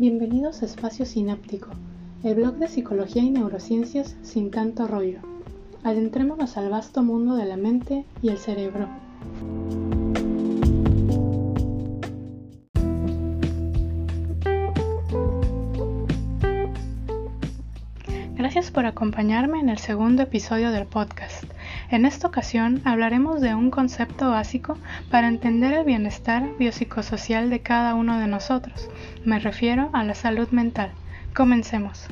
Bienvenidos a Espacio Sináptico, el blog de psicología y neurociencias sin tanto rollo. Adentrémonos al vasto mundo de la mente y el cerebro. Gracias por acompañarme en el segundo episodio del podcast. En esta ocasión hablaremos de un concepto básico para entender el bienestar biopsicosocial de cada uno de nosotros. Me refiero a la salud mental. Comencemos.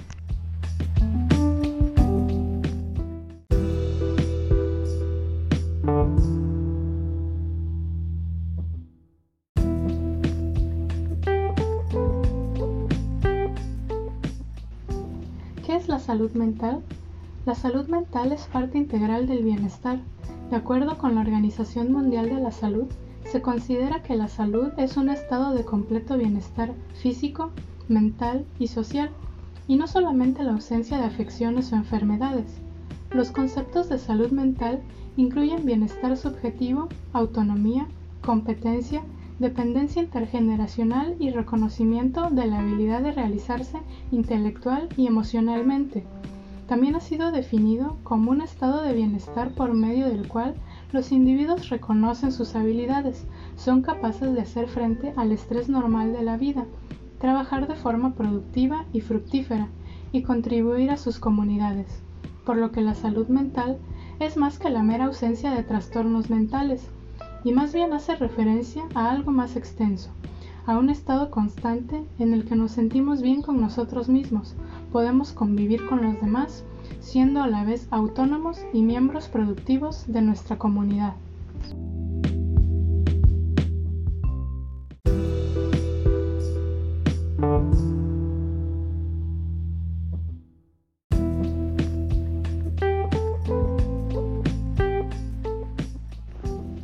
¿Qué es la salud mental? La salud mental es parte integral del bienestar. De acuerdo con la Organización Mundial de la Salud, se considera que la salud es un estado de completo bienestar físico, mental y social, y no solamente la ausencia de afecciones o enfermedades. Los conceptos de salud mental incluyen bienestar subjetivo, autonomía, competencia, dependencia intergeneracional y reconocimiento de la habilidad de realizarse intelectual y emocionalmente. También ha sido definido como un estado de bienestar por medio del cual los individuos reconocen sus habilidades, son capaces de hacer frente al estrés normal de la vida, trabajar de forma productiva y fructífera y contribuir a sus comunidades, por lo que la salud mental es más que la mera ausencia de trastornos mentales, y más bien hace referencia a algo más extenso, a un estado constante en el que nos sentimos bien con nosotros mismos, podemos convivir con los demás, siendo a la vez autónomos y miembros productivos de nuestra comunidad.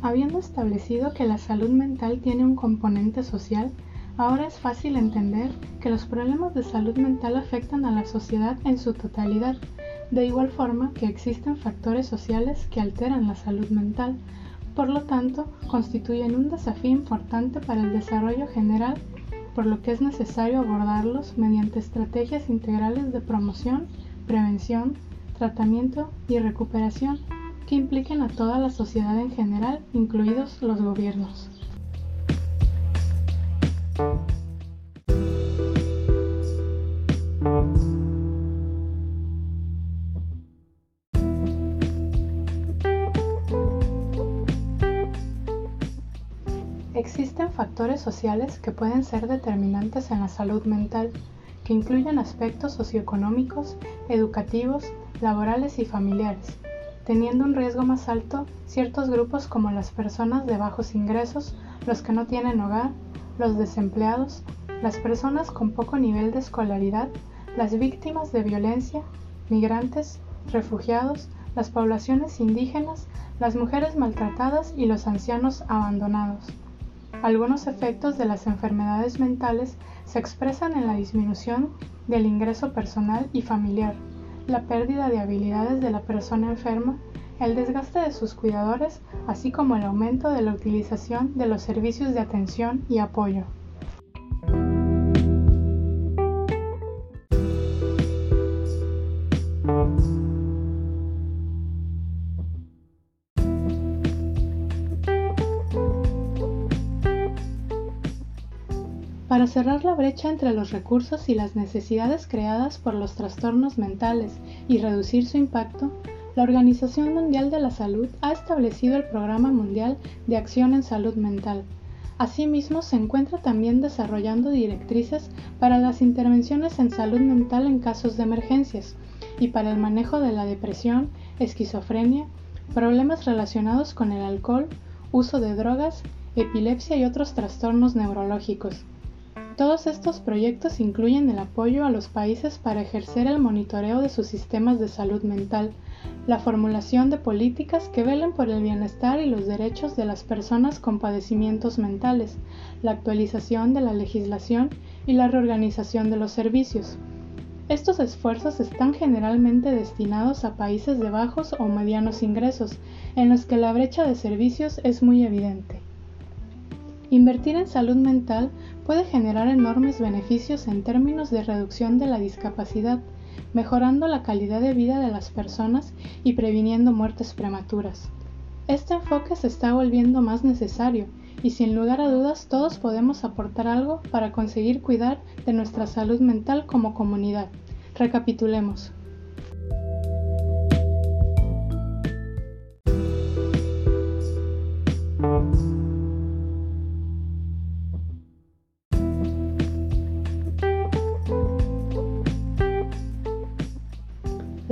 Habiendo establecido que la salud mental tiene un componente social, ahora es fácil entender que los problemas de salud mental afectan a la sociedad en su totalidad, de igual forma que existen factores sociales que alteran la salud mental, por lo tanto constituyen un desafío importante para el desarrollo general, por lo que es necesario abordarlos mediante estrategias integrales de promoción, prevención, tratamiento y recuperación que impliquen a toda la sociedad en general, incluidos los gobiernos. Existen factores sociales que pueden ser determinantes en la salud mental, que incluyen aspectos socioeconómicos, educativos, laborales y familiares teniendo un riesgo más alto ciertos grupos como las personas de bajos ingresos, los que no tienen hogar, los desempleados, las personas con poco nivel de escolaridad, las víctimas de violencia, migrantes, refugiados, las poblaciones indígenas, las mujeres maltratadas y los ancianos abandonados. Algunos efectos de las enfermedades mentales se expresan en la disminución del ingreso personal y familiar, la pérdida de habilidades de la persona enferma, el desgaste de sus cuidadores, así como el aumento de la utilización de los servicios de atención y apoyo. Para cerrar la brecha entre los recursos y las necesidades creadas por los trastornos mentales y reducir su impacto, la Organización Mundial de la Salud ha establecido el Programa Mundial de Acción en Salud Mental. Asimismo, se encuentra también desarrollando directrices para las intervenciones en salud mental en casos de emergencias y para el manejo de la depresión, esquizofrenia, problemas relacionados con el alcohol, uso de drogas, epilepsia y otros trastornos neurológicos. Todos estos proyectos incluyen el apoyo a los países para ejercer el monitoreo de sus sistemas de salud mental, la formulación de políticas que velen por el bienestar y los derechos de las personas con padecimientos mentales, la actualización de la legislación y la reorganización de los servicios. Estos esfuerzos están generalmente destinados a países de bajos o medianos ingresos, en los que la brecha de servicios es muy evidente. Invertir en salud mental puede generar enormes beneficios en términos de reducción de la discapacidad, mejorando la calidad de vida de las personas y previniendo muertes prematuras. Este enfoque se está volviendo más necesario y sin lugar a dudas todos podemos aportar algo para conseguir cuidar de nuestra salud mental como comunidad. Recapitulemos.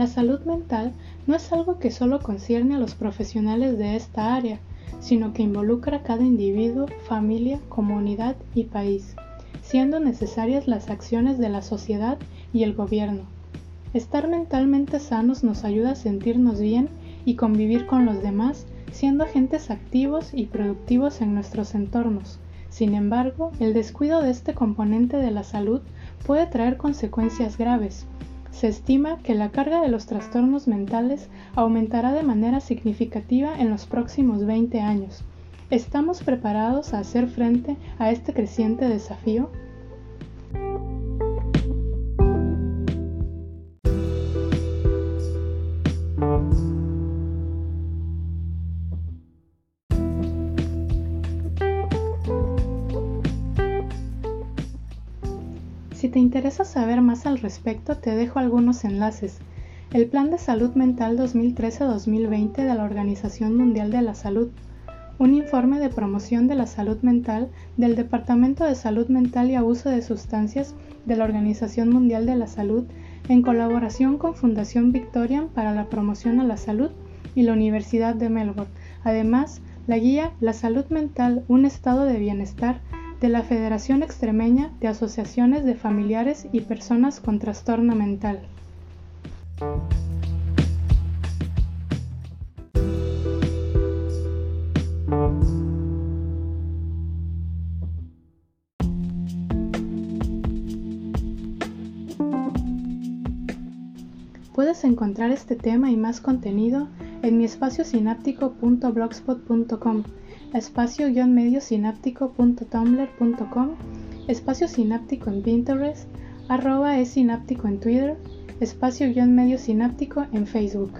La salud mental no es algo que solo concierne a los profesionales de esta área, sino que involucra a cada individuo, familia, comunidad y país, siendo necesarias las acciones de la sociedad y el gobierno. Estar mentalmente sanos nos ayuda a sentirnos bien y convivir con los demás, siendo agentes activos y productivos en nuestros entornos. Sin embargo, el descuido de este componente de la salud puede traer consecuencias graves, se estima que la carga de los trastornos mentales aumentará de manera significativa en los próximos 20 años. ¿Estamos preparados a hacer frente a este creciente desafío? Si te interesa saber más al respecto, te dejo algunos enlaces. El Plan de Salud Mental 2013-2020 de la Organización Mundial de la Salud. Un informe de promoción de la salud mental del Departamento de Salud Mental y Abuso de Sustancias de la Organización Mundial de la Salud en colaboración con Fundación Victorian para la Promoción a la Salud y la Universidad de Melbourne. Además, la guía La Salud Mental, un estado de bienestar de la Federación Extremeña de Asociaciones de Familiares y Personas con Trastorno Mental. Puedes encontrar este tema y más contenido en mi espacio sináptico.blogspot.com espacio-medio espacio sináptico en Pinterest, arroba es sináptico en Twitter, espacio-medio sináptico en Facebook.